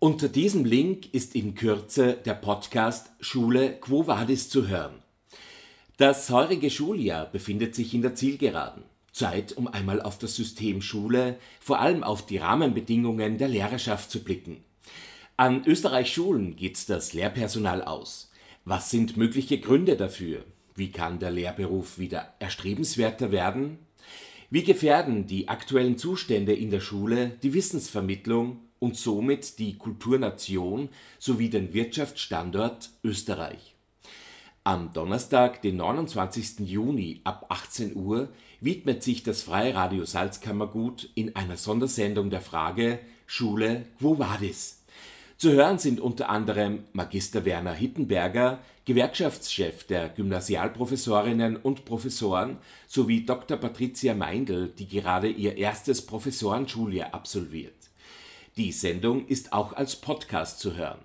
Unter diesem Link ist in Kürze der Podcast Schule Quo Vadis zu hören. Das heurige Schuljahr befindet sich in der Zielgeraden. Zeit, um einmal auf das System Schule, vor allem auf die Rahmenbedingungen der Lehrerschaft zu blicken. An Österreichs Schulen geht das Lehrpersonal aus. Was sind mögliche Gründe dafür? Wie kann der Lehrberuf wieder erstrebenswerter werden? Wie gefährden die aktuellen Zustände in der Schule die Wissensvermittlung und somit die Kulturnation sowie den Wirtschaftsstandort Österreich? Am Donnerstag, den 29. Juni ab 18 Uhr, widmet sich das Freie Radio Salzkammergut in einer Sondersendung der Frage Schule Quo Vadis? Zu hören sind unter anderem Magister Werner Hittenberger, Gewerkschaftschef der Gymnasialprofessorinnen und Professoren, sowie Dr. Patricia Meindl, die gerade ihr erstes Professorenschuljahr absolviert. Die Sendung ist auch als Podcast zu hören